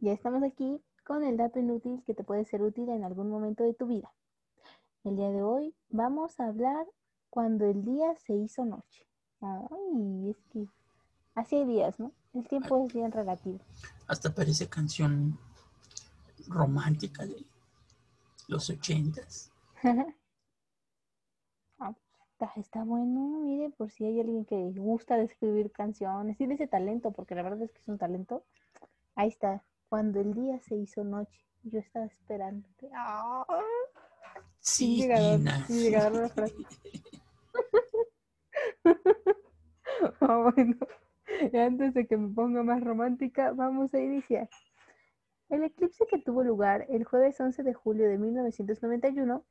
ya estamos aquí con el dato inútil que te puede ser útil en algún momento de tu vida. El día de hoy vamos a hablar cuando el día se hizo noche. Ay, es que hace días, ¿no? El tiempo es bien relativo. Hasta parece canción romántica de los ochentas. Ah, está, está bueno, mire, por si hay alguien que gusta de escribir canciones, tiene ese talento, porque la verdad es que es un talento. Ahí está, cuando el día se hizo noche, yo estaba esperándote. ¡Ah! Sí, llegador, llegador la frase. Ah, bueno, y antes de que me ponga más romántica, vamos a iniciar. El eclipse que tuvo lugar el jueves 11 de julio de 1991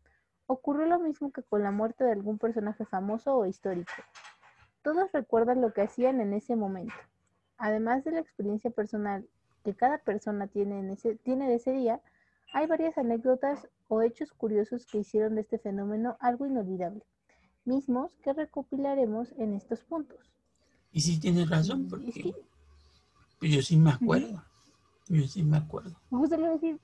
ocurrió lo mismo que con la muerte de algún personaje famoso o histórico. Todos recuerdan lo que hacían en ese momento. Además de la experiencia personal que cada persona tiene, en ese, tiene de ese día, hay varias anécdotas o hechos curiosos que hicieron de este fenómeno algo inolvidable, mismos que recopilaremos en estos puntos. Y sí tienes razón, porque pues yo sí me acuerdo. Yo sí me acuerdo. Justo le iba a decir,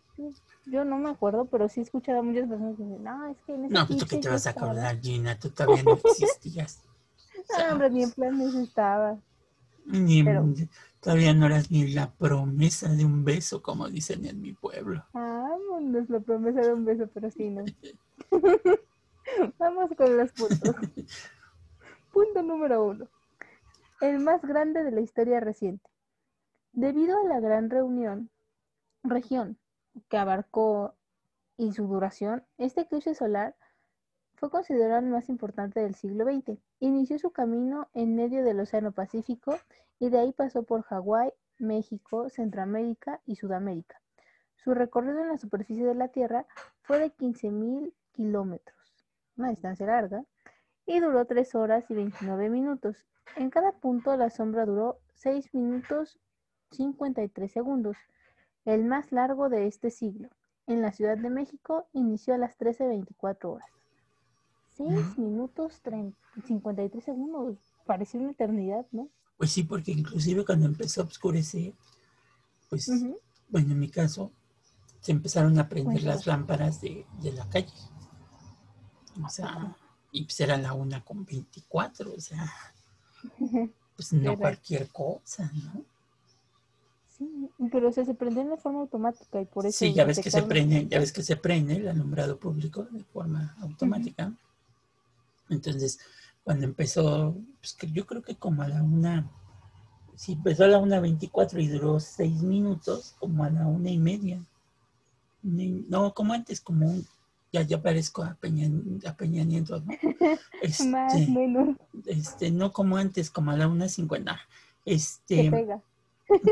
yo no me acuerdo, pero sí he escuchado a muchas personas que dicen, no, es que en ese No, pues tú que te vas a estaba". acordar, Gina, tú todavía no existías. Ah, hombre, ni en planes estaba. Ni en- Pero- todavía no eras ni la promesa de un beso, como dicen en mi pueblo. Vámonos, la promesa de un beso, pero sí, no. Vamos con los puntos. Punto número uno. El más grande de la historia reciente. Debido a la gran reunión, región que abarcó y su duración, este eclipse solar fue considerado el más importante del siglo XX. Inició su camino en medio del Océano Pacífico y de ahí pasó por Hawái, México, Centroamérica y Sudamérica. Su recorrido en la superficie de la Tierra fue de 15.000 kilómetros, una distancia larga, y duró 3 horas y 29 minutos. En cada punto la sombra duró 6 minutos 53 segundos, el más largo de este siglo. En la Ciudad de México inició a las 13.24 horas. 6 minutos 30 53 segundos, pareció una eternidad, ¿no? Pues sí, porque inclusive cuando empezó a oscurecer, pues, bueno, en mi caso, se empezaron a prender Cuéntame. las lámparas de, de la calle. O sea, y pues era la una con 24, o sea, pues no cualquier cosa, ¿no? Sí, pero o sea, se prendió de forma automática y por eso Sí, ya ves que se prende, ya ves que se prende el alumbrado público de forma automática. Entonces, cuando empezó, pues yo creo que como a la una, si empezó a la una 24 y duró seis minutos, como a la una y media. No, como antes, como un, ya, ya parezco a Peña, a Peña Nieto, ¿no? Más Este, menos este, no como antes, como a la una cincuenta. Este,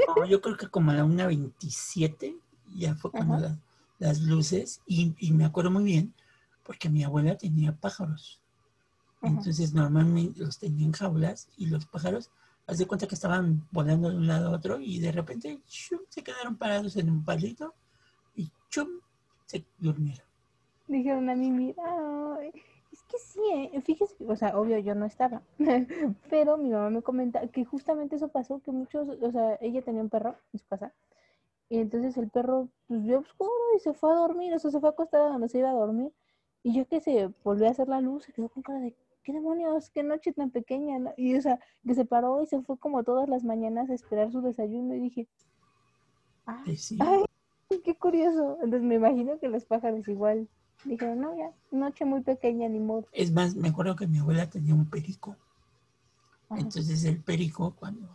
no, yo creo que como a la 1.27 ya fue la- las luces, y, y me acuerdo muy bien, porque mi abuela tenía pájaros. Entonces normalmente los tenía en jaulas y los pájaros, haz de cuenta que estaban volando de un lado a otro y de repente ¡shum! se quedaron parados en un palito y ¡chum! se durmieron. Dijeron a mí, mira, es que sí, eh, fíjese, o sea, obvio yo no estaba, pero mi mamá me comenta que justamente eso pasó, que muchos, o sea, ella tenía un perro en su casa, y entonces el perro, pues vio oscuro y se fue a dormir, o sea, se fue a acostar a donde se iba a dormir, y yo que se volvió a hacer la luz, se quedó con cara de, ¿qué demonios? ¿Qué noche tan pequeña? no?". Y, o sea, que se paró y se fue como todas las mañanas a esperar su desayuno, y dije, Y sí, Ay, qué curioso. Entonces me imagino que los pájaros igual dijeron, no, ya, noche muy pequeña, ni modo. Es más, me acuerdo que mi abuela tenía un perico. Ajá. Entonces el perico cuando,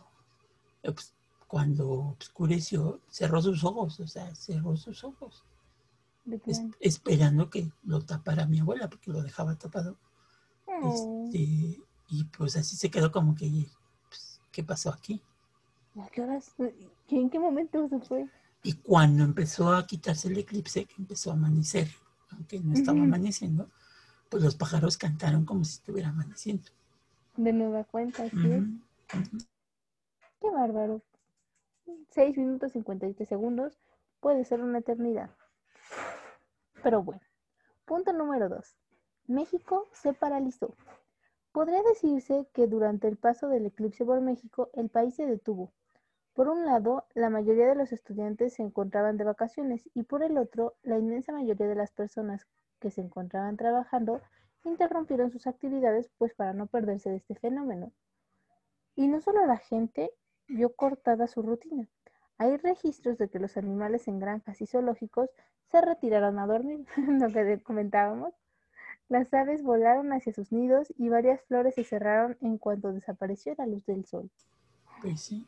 pues, cuando oscureció cerró sus ojos, o sea, cerró sus ojos, es- esperando que lo tapara mi abuela, porque lo dejaba tapado. Oh, Este, y pues así se quedó como que, pues, ¿qué pasó aquí? ¿A qué horas? ¿Y ¿En qué momento se fue? Y cuando empezó a quitarse el eclipse, que empezó a amanecer, aunque no estaba amaneciendo, pues los pájaros cantaron como si estuviera amaneciendo. De nueva cuenta, ujú. Qué bárbaro. 6 minutos 53 segundos puede ser una eternidad. Pero bueno, punto número 2. México se paralizó. Podría decirse que durante el paso del eclipse por México el país se detuvo. Por un lado, la mayoría de los estudiantes se encontraban de vacaciones y por el otro, la inmensa mayoría de las personas que se encontraban trabajando interrumpieron sus actividades pues para no perderse de este fenómeno. Y no solo la gente vio cortada su rutina. Hay registros de que los animales en granjas y zoológicos se retiraron a dormir, lo que comentábamos. Las aves volaron hacia sus nidos y varias flores se cerraron en cuanto desapareció la luz del sol. Pues sí.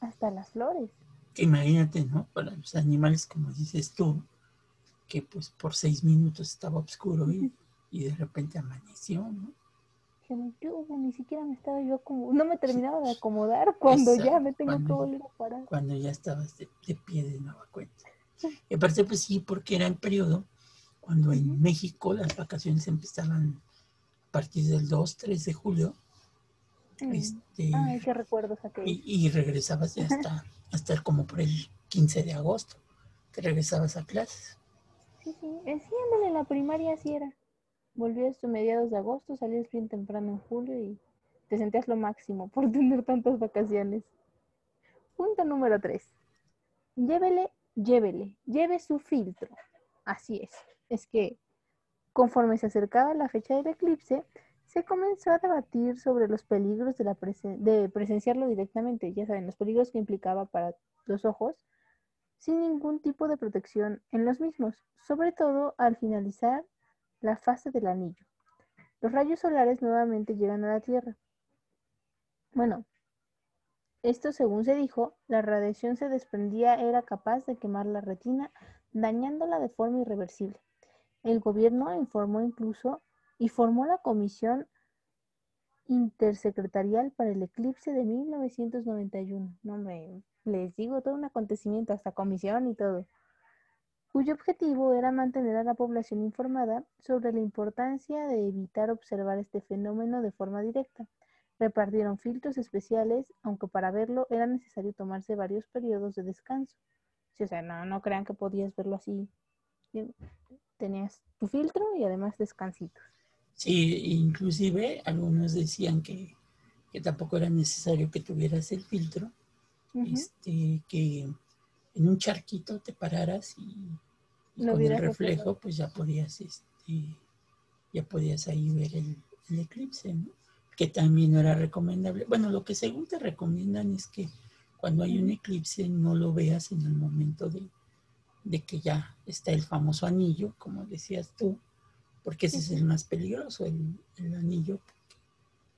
Hasta las flores. imagínate, ¿no? Para los animales, como dices tú, que pues por seis minutos estaba oscuro y, y de repente amaneció, ¿no? yo ni siquiera me estaba yo como, no me terminaba de acomodar cuando ya me tengo que volver a parar. Cuando ya estabas de, pie de nueva cuenta. Y aparte, pues sí, porque era el periodo cuando en México las vacaciones empezaban a partir del 2, 3 de julio. Mm. Este, Ay, qué recuerdos Y, y regresabas hasta, hasta como por el 15 de agosto, que regresabas a clases. Sí, sí, sí, en la primaria así era. Volvías a mediados de agosto, salías bien temprano en julio y te sentías lo máximo por tener tantas vacaciones. Punto número 3. Llévele, llévele, lleve su filtro. Así es. Es que conforme se acercaba la fecha del eclipse, se comenzó a debatir sobre los peligros de, presenciarlo directamente. Ya saben, los peligros que implicaba para los ojos sin ningún tipo de protección en los mismos, sobre todo al finalizar la fase del anillo. Los rayos solares nuevamente llegan a la Tierra. Bueno, esto según se dijo, la radiación se desprendía era capaz de quemar la retina, dañándola de forma irreversible. El gobierno informó incluso y formó la Comisión Intersecretarial para el Eclipse de 1991. No me les digo todo un acontecimiento, hasta comisión y todo cuyo objetivo era mantener a la población informada sobre la importancia de evitar observar este fenómeno de forma directa. Repartieron filtros especiales, aunque para verlo era necesario tomarse varios periodos de descanso. o sea, no, no crean que podías verlo así. Tenías tu filtro y además descansitos. Sí, inclusive algunos decían que, tampoco era necesario que tuvieras el filtro, este, que en un charquito te pararas y, con el reflejo, pues ya podías, este, ya podías ahí ver el, eclipse, ¿no? Que también no era recomendable. Bueno, lo que según te recomiendan es que cuando hay un eclipse no lo veas en el momento de, que ya está el famoso anillo, como decías tú, porque ese es el más peligroso, el, anillo,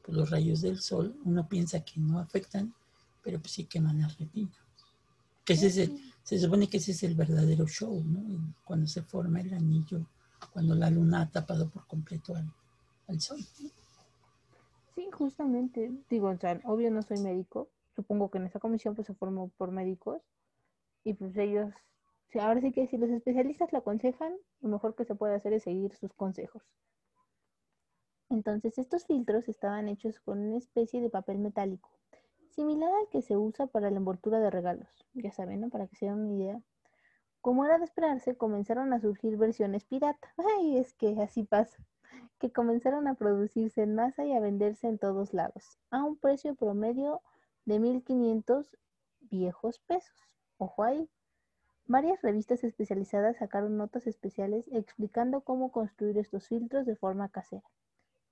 por los rayos del sol, uno piensa que no afectan, pero pues sí queman la retina. Que se supone que ese es el verdadero show, ¿no? Cuando se forma el anillo, cuando la luna ha tapado por completo al, sol. Sí, justamente. Digo, o sea, obvio no soy médico. Supongo que en esa comisión pues se formó por médicos. Y pues ellos, ahora sí que si los especialistas lo aconsejan, lo mejor que se puede hacer es seguir sus consejos. Entonces, estos filtros estaban hechos con una especie de papel metálico similar al que se usa para la envoltura de regalos. Ya saben, ¿no? Para que se den una idea. Como era de esperarse, comenzaron a surgir versiones pirata. Ay, es que así pasa. Que comenzaron a producirse en masa y a venderse en todos lados, a un precio promedio de 1.500 viejos pesos. Ojo ahí. Varias revistas especializadas sacaron notas especiales explicando cómo construir estos filtros de forma casera.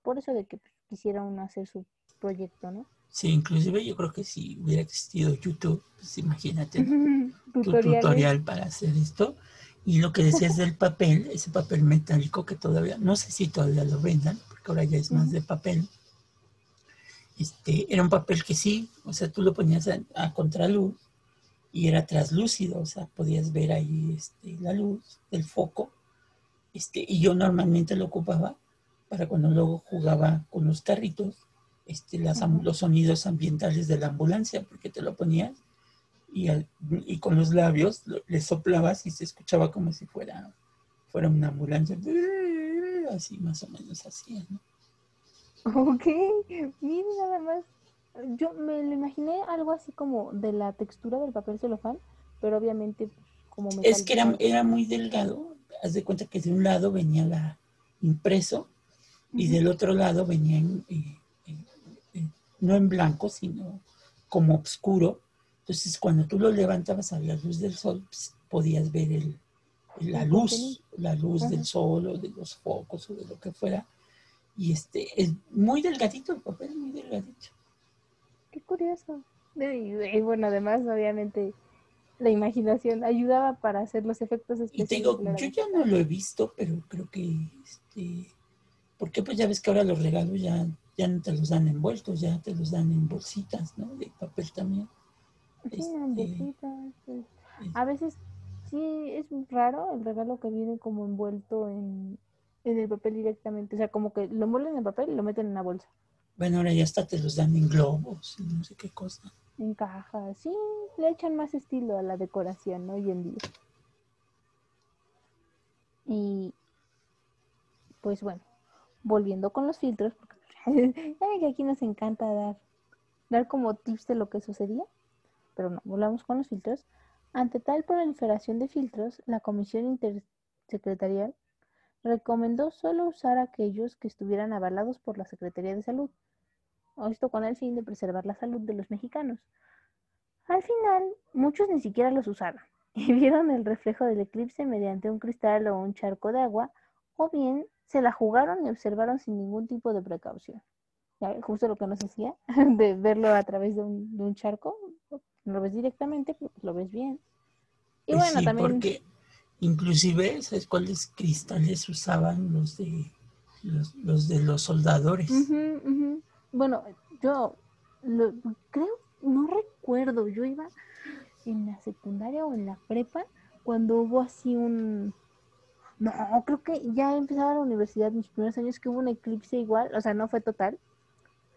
Por eso de que pues, quisieron hacer su proyecto, ¿no? Sí, inclusive yo creo que si hubiera existido YouTube, pues imagínate tu tutorial para hacer esto. Y lo que decías del papel, ese papel metálico que todavía, no sé si todavía lo vendan, porque ahora ya es más de papel. Este, era un papel que sí, o sea, tú lo ponías a, contraluz y era translúcido, o sea, podías ver ahí este, la luz del foco. Este, y yo normalmente lo ocupaba para cuando luego jugaba con los carritos este, los sonidos ambientales de la ambulancia, porque te lo ponías y, y con los labios le soplabas y se escuchaba como si fuera, fuera una ambulancia. Así más o menos así, ¿no? Ok, miren nada más. Yo me lo imaginé algo así como de la textura del papel celofán, pero obviamente como Es que era, era muy delgado. Haz de cuenta que de un lado venía la impreso y del otro lado venía en, no en blanco, sino como oscuro. Entonces, cuando tú lo levantabas a la luz del sol, pues, podías ver el, la luz, la luz del sol o de los focos o de lo que fuera. Y este, es muy delgadito el papel, muy delgadito. Curioso. Y, bueno, además, obviamente, la imaginación ayudaba para hacer los efectos especiales. Y digo, yo ya no lo he visto, pero creo que, este, porque pues ya ves que ahora los regalos ya, ya no te los dan envueltos, ya te los dan en bolsitas, ¿no? De papel también. Sí, en este, bolsitas. Pues. A veces sí es raro el regalo que viene como envuelto en, el papel directamente. O sea, como que lo envuelven en papel y lo meten en una bolsa. Bueno, ahora ya hasta te los dan en globos y no sé qué cosa. En cajas, sí, le echan más estilo a la decoración hoy en día. Y pues bueno, volviendo con los filtros, porque que aquí nos encanta dar, dar como tips de lo que sucedía, pero no, volvamos con los filtros. Ante tal proliferación de filtros, la Comisión Intersecretarial recomendó solo usar aquellos que estuvieran avalados por la Secretaría de Salud, esto con el fin de preservar la salud de los mexicanos. Al final, muchos ni siquiera los usaron y vieron el reflejo del eclipse mediante un cristal o un charco de agua, o bien se la jugaron y observaron sin ningún tipo de precaución. Justo lo que nos decía, de verlo a través de un, de un charco, lo ves directamente, lo ves bien. Y bueno, también... Porque inclusive, ¿sabes cuáles cristales usaban los de los, de los soldadores? Bueno, yo creo, no recuerdo, yo iba en la secundaria o en la prepa cuando hubo así un... No, creo que ya empezaba la universidad, mis primeros años, que hubo un eclipse igual, o sea, no fue total,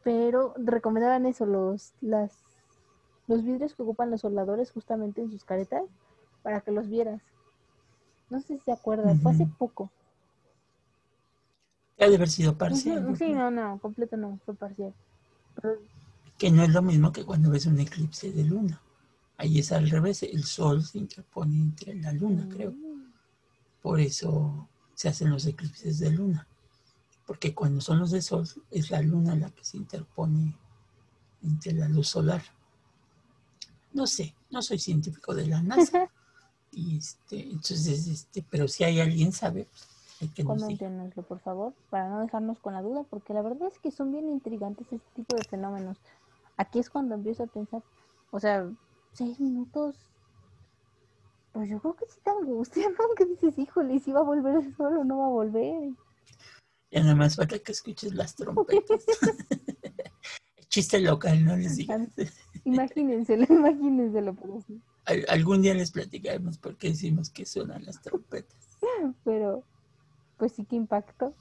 pero recomendaban eso, los, las los vidrios que ocupan los soldadores justamente en sus caretas para que los vieras. No sé si se acuerdan, fue hace poco. Ha de haber sido parcial. Sí, no, no, completo no, fue parcial. Que no es lo mismo que cuando ves un eclipse de luna. Ahí es al revés, el sol se interpone entre la luna, creo. Mm. Por eso se hacen los eclipses de luna. Porque cuando son los de sol, es la luna la que se interpone entre la luz solar. No sé, no soy científico de la NASA. y este, entonces, este, pero si hay alguien sabe, pues, Coméntenoslo, por favor, para no dejarnos con la duda, porque la verdad es que son bien intrigantes este tipo de fenómenos. Aquí es cuando empiezo a pensar, o sea, seis minutos, pues yo creo que sí te angustia, ¿no? Que dices, híjole, si va a volver el sol o no va a volver. Ya nada más falta que escuches las trompetas. Chiste local, no les digas. Imagínenselo, imagínenselo. Pero sí. algún día les platicaremos por qué decimos que suenan las trompetas. Pero, pues sí que impactó.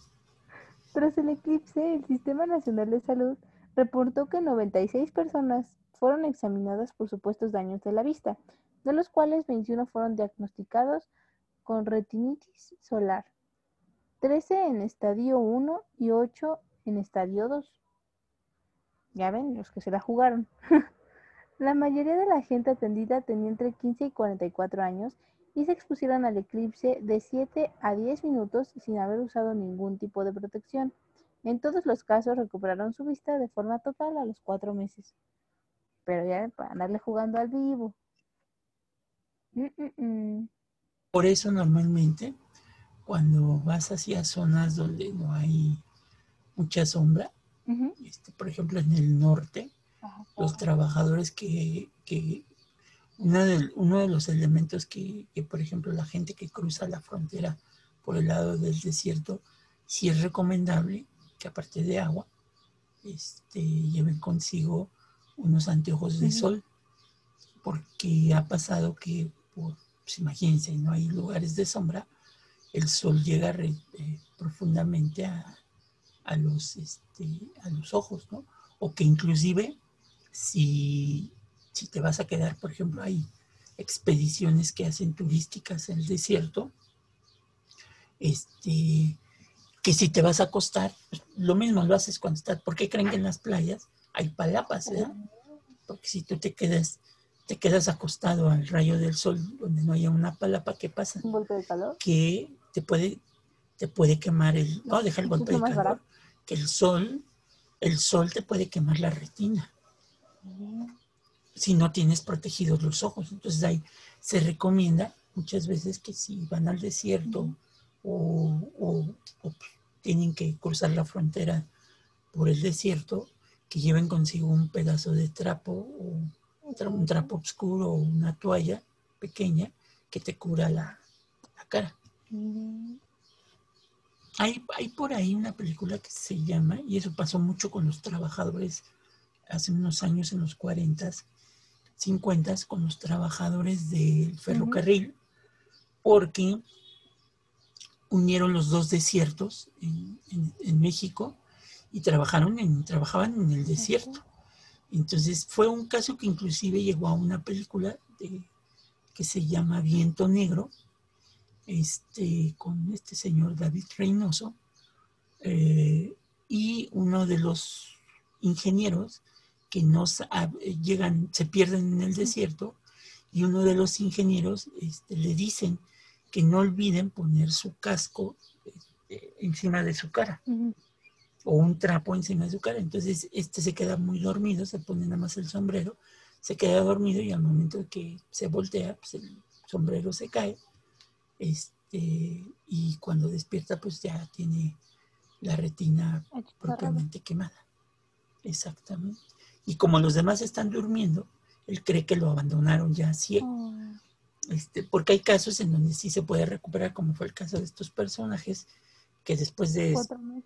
Tras el eclipse, el Sistema Nacional de Salud reportó que 96 personas fueron examinadas por supuestos daños de la vista, de los cuales 21 fueron diagnosticados con retinitis solar, 13 en estadio 1 y 8 en estadio 2. Ya ven, los que se la jugaron. La mayoría de la gente atendida tenía entre 15 y 44 años y se expusieron al eclipse de 7 a 10 minutos sin haber usado ningún tipo de protección. En todos los casos recuperaron su vista de forma total a los cuatro meses. Pero ya para andarle jugando al vivo. Mm, mm, mm. Por eso normalmente cuando vas hacia zonas donde no hay mucha sombra, este, por ejemplo en el norte, los trabajadores que, uno, de, uno de los elementos que, por ejemplo, la gente que cruza la frontera por el lado del desierto, sí es recomendable que aparte de agua, este, lleven consigo unos anteojos de sol, porque ha pasado que, pues imagínense, no hay lugares de sombra, el sol llega eh, profundamente a, a, los, este, a los ojos, ¿no? O que inclusive si, si te vas a quedar, por ejemplo, hay expediciones que hacen turísticas en el desierto, este, que si te vas a acostar, pues, lo mismo lo haces cuando estás, ¿por qué creen que en las playas hay palapas, ¿verdad? Porque si tú te quedas, te quedas acostado al rayo del sol donde no haya una palapa, ¿qué pasa? ¿Un golpe de calor? Que te puede, te puede quemar el, no, deja el golpe de calor, que el sol, el sol te puede quemar la retina. Si no tienes protegidos los ojos. Entonces ahí se recomienda muchas veces que si van al desierto o, tienen que cruzar la frontera por el desierto, que lleven consigo un pedazo de trapo o un trapo oscuro o una toalla pequeña que te cura la, cara. Hay, hay por ahí una película que se llama, y eso pasó mucho con los trabajadores hace unos años, en los 40, 50, con los trabajadores del ferrocarril, porque unieron los dos desiertos en, México y trabajaron en, trabajaban en el desierto. Entonces fue un caso que inclusive llegó a una película que se llama Viento Negro, este, con este señor David Reynoso, eh, y uno de los ingenieros que nos llegan, se pierden en el desierto, y uno de los ingenieros este, le dicen que no olviden poner su casco este, encima de su cara o un trapo encima de su cara. Entonces este se queda muy dormido, se pone nada más el sombrero, se queda dormido y al momento que se voltea, pues el sombrero se cae. Este, y cuando despierta, pues ya tiene la retina propiamente quemada. Exactamente. Y como los demás están durmiendo, él cree que lo abandonaron ya ciego. Oh. Este, porque hay casos en donde sí se puede recuperar, como fue el caso de estos personajes, que después de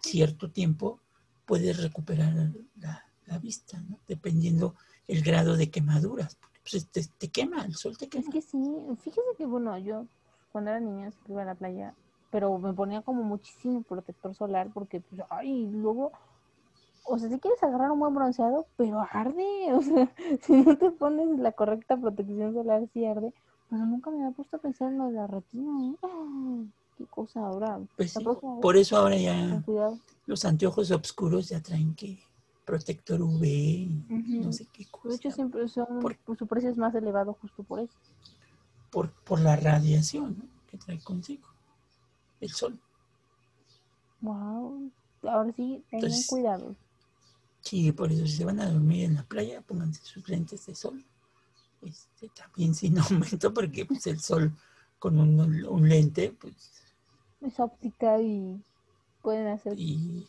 cierto tiempo puedes recuperar la, vista, ¿no? dependiendo el grado de quemaduras. Pues te, quema, el sol te quema. Es que sí, fíjese que bueno, yo cuando era niña iba a la playa, pero me ponía como muchísimo protector solar porque, pues, ay, luego o sea, si quieres agarrar un buen bronceado, pero arde, o sea, si no te pones la correcta protección solar, sí arde. Pero nunca me había puesto a pensar en lo de la retina, ¿eh? Qué cosa ahora. Pues por eso ahora ya los anteojos oscuros ya traen que protector UV, no sé qué cosa. De hecho, siempre son, por, su precio es más elevado justo por eso. Por, por la radiación que trae consigo el sol. Wow. Ahora sí, tengan cuidado. Sí, por eso si se van a dormir en la playa, pónganse sus lentes de sol. Este, también sin aumento, porque pues, el sol con un, lente, pues... Es óptica y pueden hacer... Y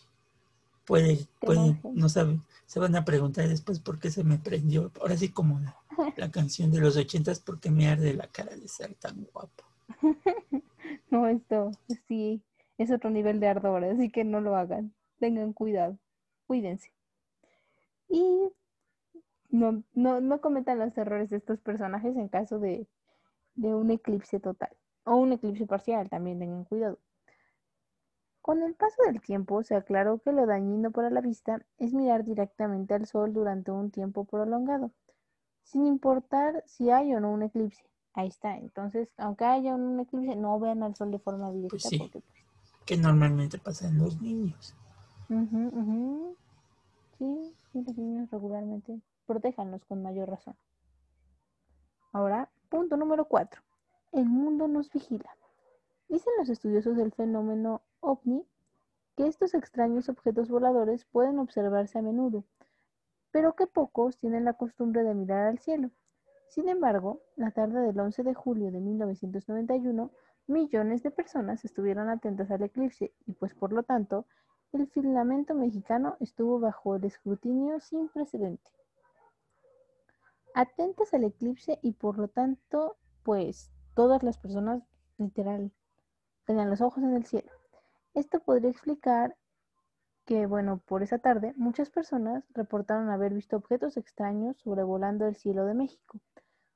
puede, no saben, se van a preguntar después por qué se me prendió. Ahora sí como la, canción de los ochentas, porque me arde la cara de ser tan guapo. no, esto sí es otro nivel de ardor, así que no lo hagan. Tengan cuidado, cuídense. Y no, no, no cometan los errores de estos personajes en caso de, de un eclipse total o un eclipse parcial, también tengan cuidado. Con el paso del tiempo se aclaró que lo dañino para la vista es mirar directamente al sol durante un tiempo prolongado, sin importar si hay o no un eclipse. Ahí está. Entonces, aunque haya un eclipse, no vean al sol de forma directa. Pues sí, porque, pues, que normalmente pasa en los niños. Sí, los niños regularmente. Protéjanlos con mayor razón. Ahora, punto número 4. El mundo nos vigila. Dicen los estudiosos del fenómeno ovni que estos extraños objetos voladores pueden observarse a menudo, pero que pocos tienen la costumbre de mirar al cielo. Sin embargo, la tarde del 11 de julio de 1991, millones de personas estuvieron atentas al eclipse y pues por lo tanto el Parlamento mexicano estuvo bajo el escrutinio sin precedente. Atentas al eclipse y por lo tanto, pues todas las personas, literal, tenían los ojos en el cielo. Esto podría explicar que, bueno, por esa tarde muchas personas reportaron haber visto objetos extraños sobrevolando el cielo de México.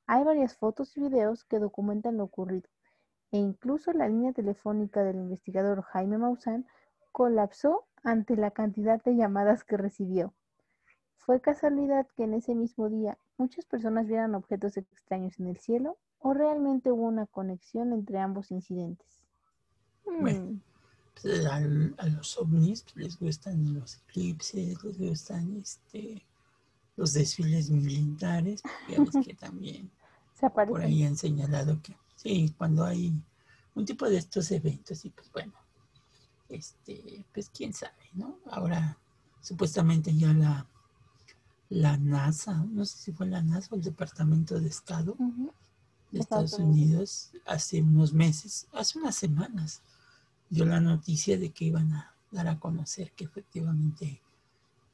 Hay varias fotos y videos que documentan lo ocurrido, e incluso la línea telefónica del investigador Jaime Maussan colapsó ante la cantidad de llamadas que recibió. ¿Fue casualidad que en ese mismo día muchas personas vieran objetos extraños en el cielo o realmente hubo una conexión entre ambos incidentes? Bueno, pues, a, los ovnis les gustan los eclipses, les gustan este, los desfiles militares, digamos que también por ahí han señalado que sí, cuando hay un tipo de estos eventos, y pues bueno, este, pues quién sabe, ¿no? Ahora, supuestamente ya la, la NASA, no sé si fue la NASA o el Departamento de Estado de Estados Unidos hace unos meses, hace unas semanas, dio la noticia de que iban a dar a conocer que efectivamente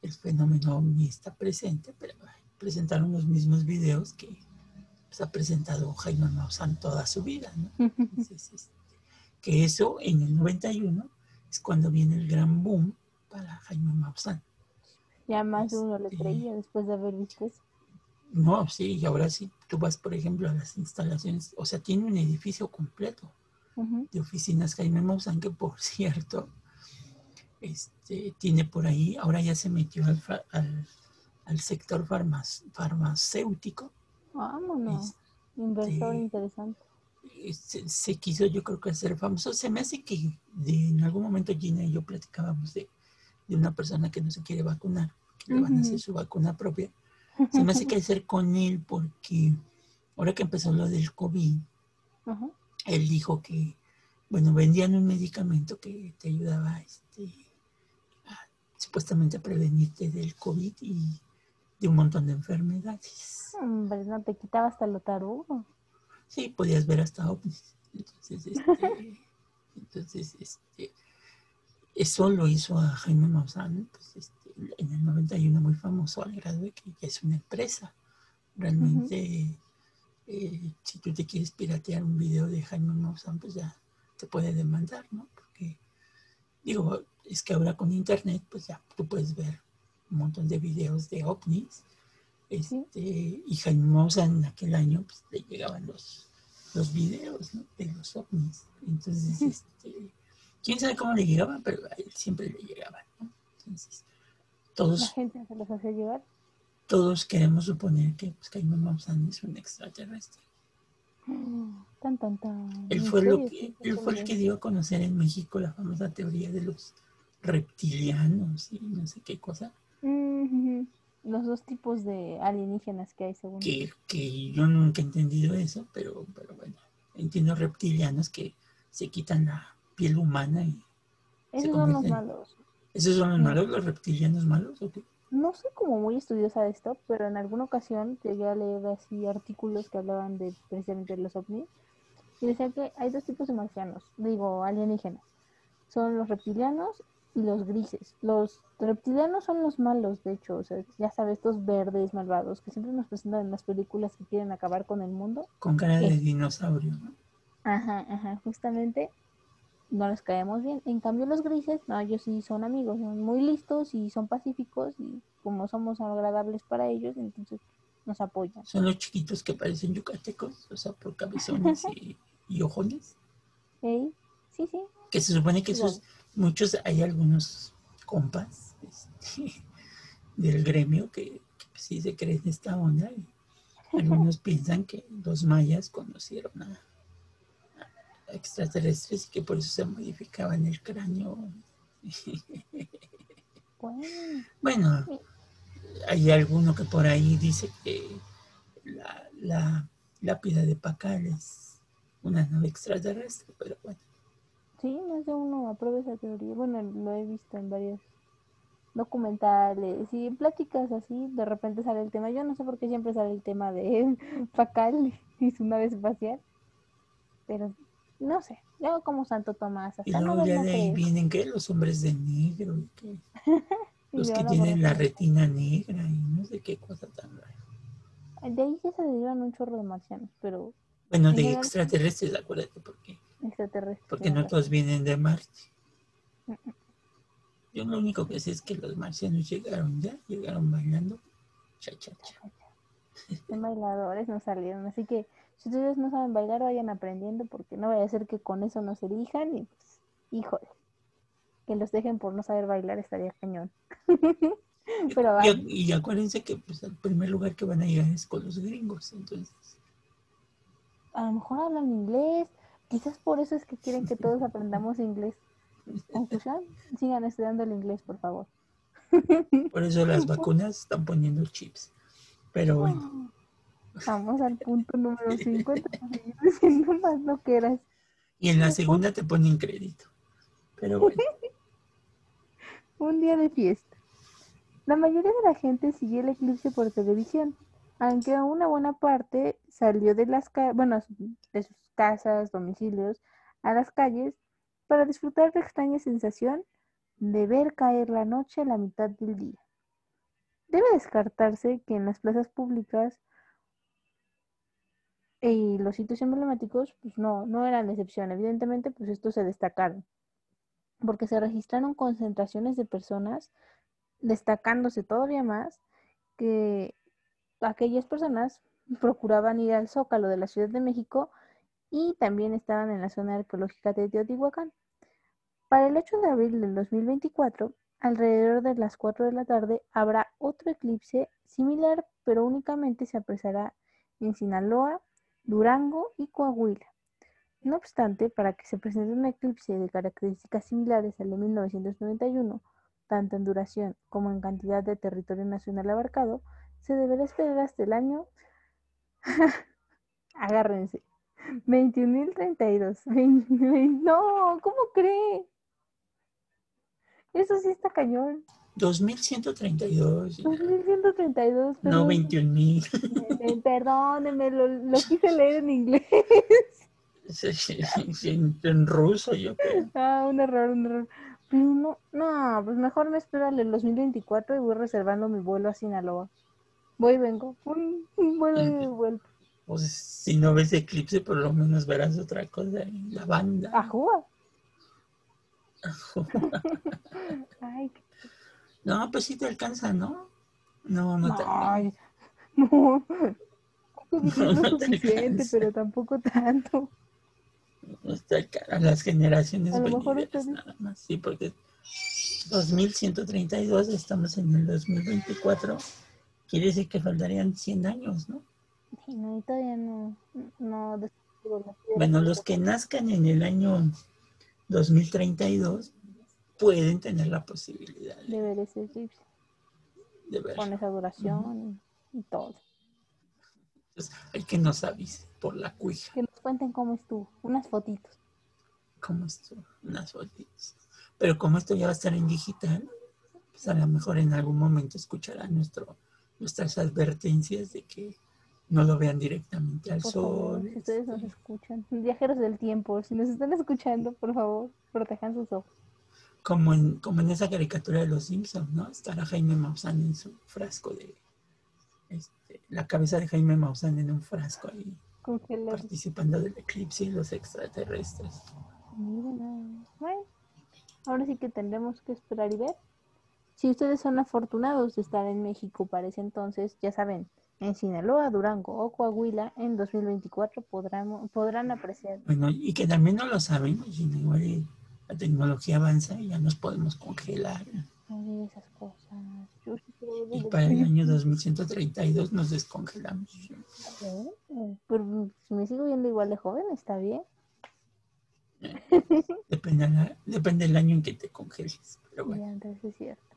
el fenómeno ovni está presente, pero presentaron los mismos videos que pues, ha presentado Jaime Maussan toda su vida, ¿no? Entonces, este, que eso en el 91 es cuando viene el gran boom para Jaime Maussan. Ya más de uno le Este- creía después de haber visto eso. No, sí, y ahora sí, tú vas, por ejemplo, a las instalaciones, o sea, tiene un edificio completo de oficinas Jaime Maussan, que por cierto, este, tiene por ahí, ahora ya se metió al, al, al sector farmac- farmacéutico, Vámonos. Inversor Este- interesante. Eh, se, se quiso yo creo que hacer famoso, se me hace que de, en algún momento Gina y yo platicábamos de, de una persona que no se quiere vacunar, que le van a hacer su vacuna propia, se me hace que hacer con él porque ahora que empezó lo del COVID, él dijo que, bueno, vendían un medicamento que te ayudaba este, a, supuestamente a prevenirte del COVID y de un montón de enfermedades. Hombre, no te quitaba hasta lo tarugo. Sí, podías ver hasta ovnis. Entonces, este, entonces, este, eso lo hizo a Jaime Maussan pues, este, en el 91 muy famoso al grado de que ya es una empresa. Realmente, eh, si tú te quieres piratear un video de Jaime Maussan, pues ya te puede demandar, ¿no? Porque, digo, es que ahora con internet, pues ya tú puedes ver un montón de videos de ovnis. Este, y Jaime Maussan en aquel año pues, le llegaban los, los videos ¿no? de los ovnis. Entonces, este, quién sabe cómo le llegaban, pero a él siempre le llegaban. ¿no? Entonces, La todos, gente se los hacía llegar. todos queremos suponer que pues, Jaime Maussan es un extraterrestre. Tan, tan, tan. Él fue, lo que, él fue el que dio a conocer en México la famosa teoría de los reptilianos y no sé qué cosa. Los dos tipos de alienígenas que hay según. que, que yo nunca he entendido eso, pero, pero bueno, entiendo reptilianos que se quitan la piel humana y Esos son los malos. ¿Esos son los malos, los reptilianos malos o qué? No soy como muy estudiosa de esto, pero en alguna ocasión llegué a leer así artículos que hablaban de precisamente los ovnis y decía que hay dos tipos de marcianos, digo alienígenas. Son los reptilianos y los grises. Los reptilianos son los malos, de hecho, o sea, ya sabes, estos verdes malvados que siempre nos presentan en las películas que quieren acabar con el mundo. Con cara de dinosaurio, ¿no? Ajá, ajá, justamente no les caemos bien. En cambio los grises, no, ellos sí son amigos, son muy listos y son pacíficos y como somos agradables para ellos, entonces nos apoyan. Son los chiquitos que parecen yucatecos, o sea, por cabezones y, y ojones. Sí, sí. Que se supone que esos, muchos, hay algunos compas este, del gremio que, que sí se creen esta onda y algunos piensan que los mayas conocieron a, a extraterrestres y que por eso se modificaban el cráneo. Bueno, Bueno, hay alguno que por ahí dice que la, la lápida de Pacal es una nave extraterrestre, pero bueno. Sí, más de uno aprueba esa teoría. Bueno, lo he visto en varios documentales y en pláticas así, de repente sale el tema. Yo no sé por qué siempre sale el tema de Pacal y su nave espacial, pero no sé. Yo como Santo Tomás, Y hasta no luego ya de ahí vienen que los hombres de negro, y Y los que tienen la retina negra y no sé qué cosa tan rara. De ahí ya se derivan un chorro de marcianos, pero Bueno, En de general- extraterrestres, acuérdate, porque, extraterrestres. porque no todos vienen de Marte. Mm, Yo lo único que sé es que los marcianos llegaron ya, llegaron bailando. Cha, cha, cha. Son bailadores no salieron, así que si ustedes no saben bailar, vayan aprendiendo porque no vaya a ser que con eso nos elijan y pues, híjole, que los dejen por no saber bailar estaría cañón. Pero va, Y, y acuérdense que pues, el primer lugar que van a llegar es con los gringos, entonces. a lo mejor hablan inglés, quizás por eso es que quieren que todos aprendamos inglés. Conclusión, sigan estudiando el inglés, por favor. Por eso las vacunas están poniendo chips. Pero bueno, Vamos al punto número 50 para seguir diciendo más lo que eras. y en la segunda te ponen crédito. Pero bueno, Un día de fiesta. La mayoría de la gente siguió el eclipse por televisión, aunque una buena parte salió de las bueno, de sus casas, domicilios, a las calles para disfrutar la extraña sensación de ver caer la noche a la mitad del día. Debe descartarse que en las plazas públicas y los sitios emblemáticos, pues no, no eran excepción. Evidentemente, pues estos se destacaron, porque se registraron concentraciones de personas, destacándose todavía más que aquellas personas procuraban ir al Zócalo de la Ciudad de México y también estaban en la zona arqueológica de Teotihuacán. Para el 8 de abril del 2024, alrededor de las 4 de la tarde, habrá otro eclipse similar, pero únicamente se apresará en Sinaloa, Durango y Coahuila. No obstante, para que se presente un eclipse de características similares al de 1991, tanto en duración como en cantidad de territorio nacional abarcado, se deberá esperar hasta el año. Agárrense. 21.032. No, ¿cómo cree? Eso sí está cañón. 2132. 2132. No, 21.000. Eh, perdóneme, lo, lo, quise leer en inglés. en, en, ruso, yo creo. Ah, un error, un error. No, no, pues mejor me espero al 2024 y voy reservando mi vuelo a Sinaloa. Voy y vengo. Vuelo y vuelvo. Pues si no ves eclipse, por lo menos verás otra cosa, la banda. Ajúa. Ay, No, pues sí te alcanza, ¿no? No, no, te Ay, no. No, no es suficiente, pero tampoco tanto. No está a las generaciones a lo mejor nada más. Sí, porque 2132, estamos en el 2024. Quiere decir que faltarían 100 años, ¿no? Sí, no, y todavía no. no bueno, los que nazcan en el año 2032 pueden tener la posibilidad de, ver ese eclipse. De ver. Con esa duración y todo. Entonces, hay que nos avise por la cuija. Que nos cuenten cómo estuvo, unas fotitos. ¿Cómo estuvo? Unas fotitos. Pero como esto ya va a estar en digital, pues a lo mejor en algún momento escucharán nuestro, nuestras advertencias de que no lo vean directamente al por sol. Si ustedes nos escuchan, viajeros del tiempo, si nos están escuchando, por favor, protejan sus ojos. Como en, como en esa caricatura de los Simpsons, ¿no? Estará Jaime Maussan en su frasco de... Este, la cabeza de Jaime Maussan en un frasco ahí. Congelado. Participando del eclipse y los extraterrestres. Miren, bueno, ahora sí que tendremos que esperar y ver. Si ustedes son afortunados de estar en México para ese entonces, ya saben, en Sinaloa, Durango o Coahuila en 2024 podrán, podrán apreciar. Bueno, y que también no lo saben, igual la tecnología avanza y ya nos podemos congelar. Ay, esas cosas. Yo y para el año 2132 nos descongelamos. Pero si me sigo viendo igual de joven, está bien. Depende, la, depende del año en que te congeles. Pero bueno. Ya, entonces es cierto.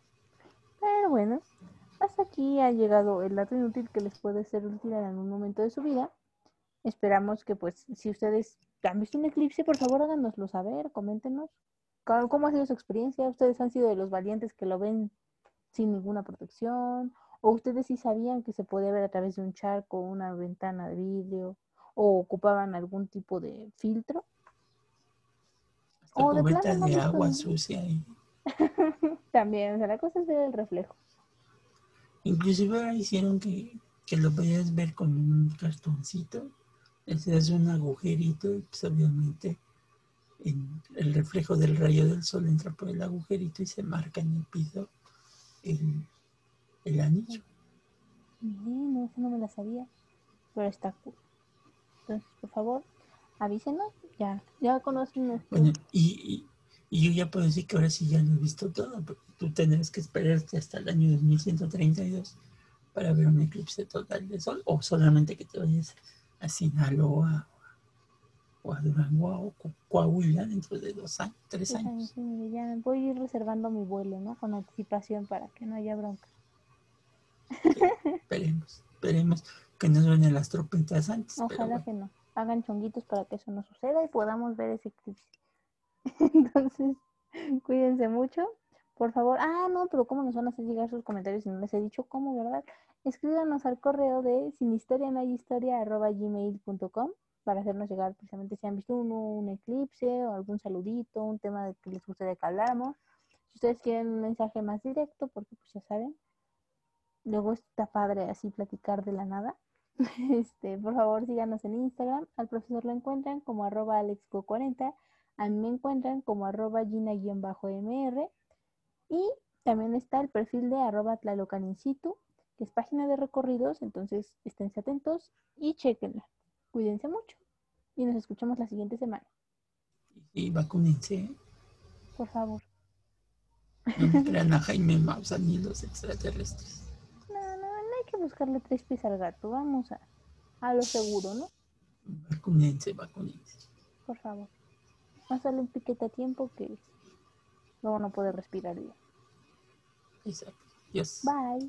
Pero bueno, hasta aquí ha llegado el dato inútil que les puede ser útil en algún momento de su vida. Esperamos que pues si ustedes han visto un eclipse, por favor háganoslo saber, coméntenos. ¿Cómo ha sido su experiencia? ¿Ustedes han sido de los valientes que lo ven sin ninguna protección? ¿O ustedes sí sabían que se podía ver a través de un charco, una ventana de vidrio? ¿O ocupaban algún tipo de filtro? o de, plano, de agua sucia. Y... También, o sea, la cosa es ver el reflejo. Inclusive hicieron que, que lo podías ver con un cartoncito. Ese es un agujerito y pues obviamente en el reflejo del rayo del sol entra por el agujerito y se marca en el piso el, el anillo. no, eso no me la sabía, pero está cool. Entonces, por favor, avísenos, ya, ya conocen nuestro... Bueno, y, y, yo ya puedo decir que ahora sí ya lo he visto todo, porque tú tendrás que esperarte hasta el año 2132 para ver un eclipse total de sol, o solamente que te vayas a Sinaloa o a Durango o Coahuila dentro de dos años, tres años. Sí, ya voy a ir reservando mi vuelo, ¿no? Con anticipación para que no haya bronca. esperemos, esperemos que nos suenen las trompetas antes. Ojalá que no. Hagan chonguitos para que eso no suceda y podamos ver ese eclipse. Entonces, cuídense mucho. Por favor, ah, no, pero ¿cómo nos van a hacer llegar sus comentarios si no les he dicho cómo, verdad? Escríbanos al correo de sin no hay historia para hacernos llegar precisamente si han visto un eclipse o algún saludito, un tema que les gustaría que habláramos. Si ustedes quieren un mensaje más directo, porque pues ya saben, luego está padre así platicar de la nada. Este, por favor síganos en Instagram, al profesor lo encuentran como arroba alexco40, a mí me encuentran como arroba gina-mr y también está el perfil de arroba tlalocaninsitu, que es página de recorridos, entonces estén atentos y chequenla. Cuídense mucho y nos escuchamos la siguiente semana. Y vacúnense. Por favor. No me crean a Jaime Maussan ni los extraterrestres. No, no, no hay que buscarle tres pies al gato. Vamos a, a lo seguro, ¿no? Vacúnense, vacúnense. Por favor. Más sale un piquete a tiempo que luego no puede respirar bien. Exacto. Yes. Bye.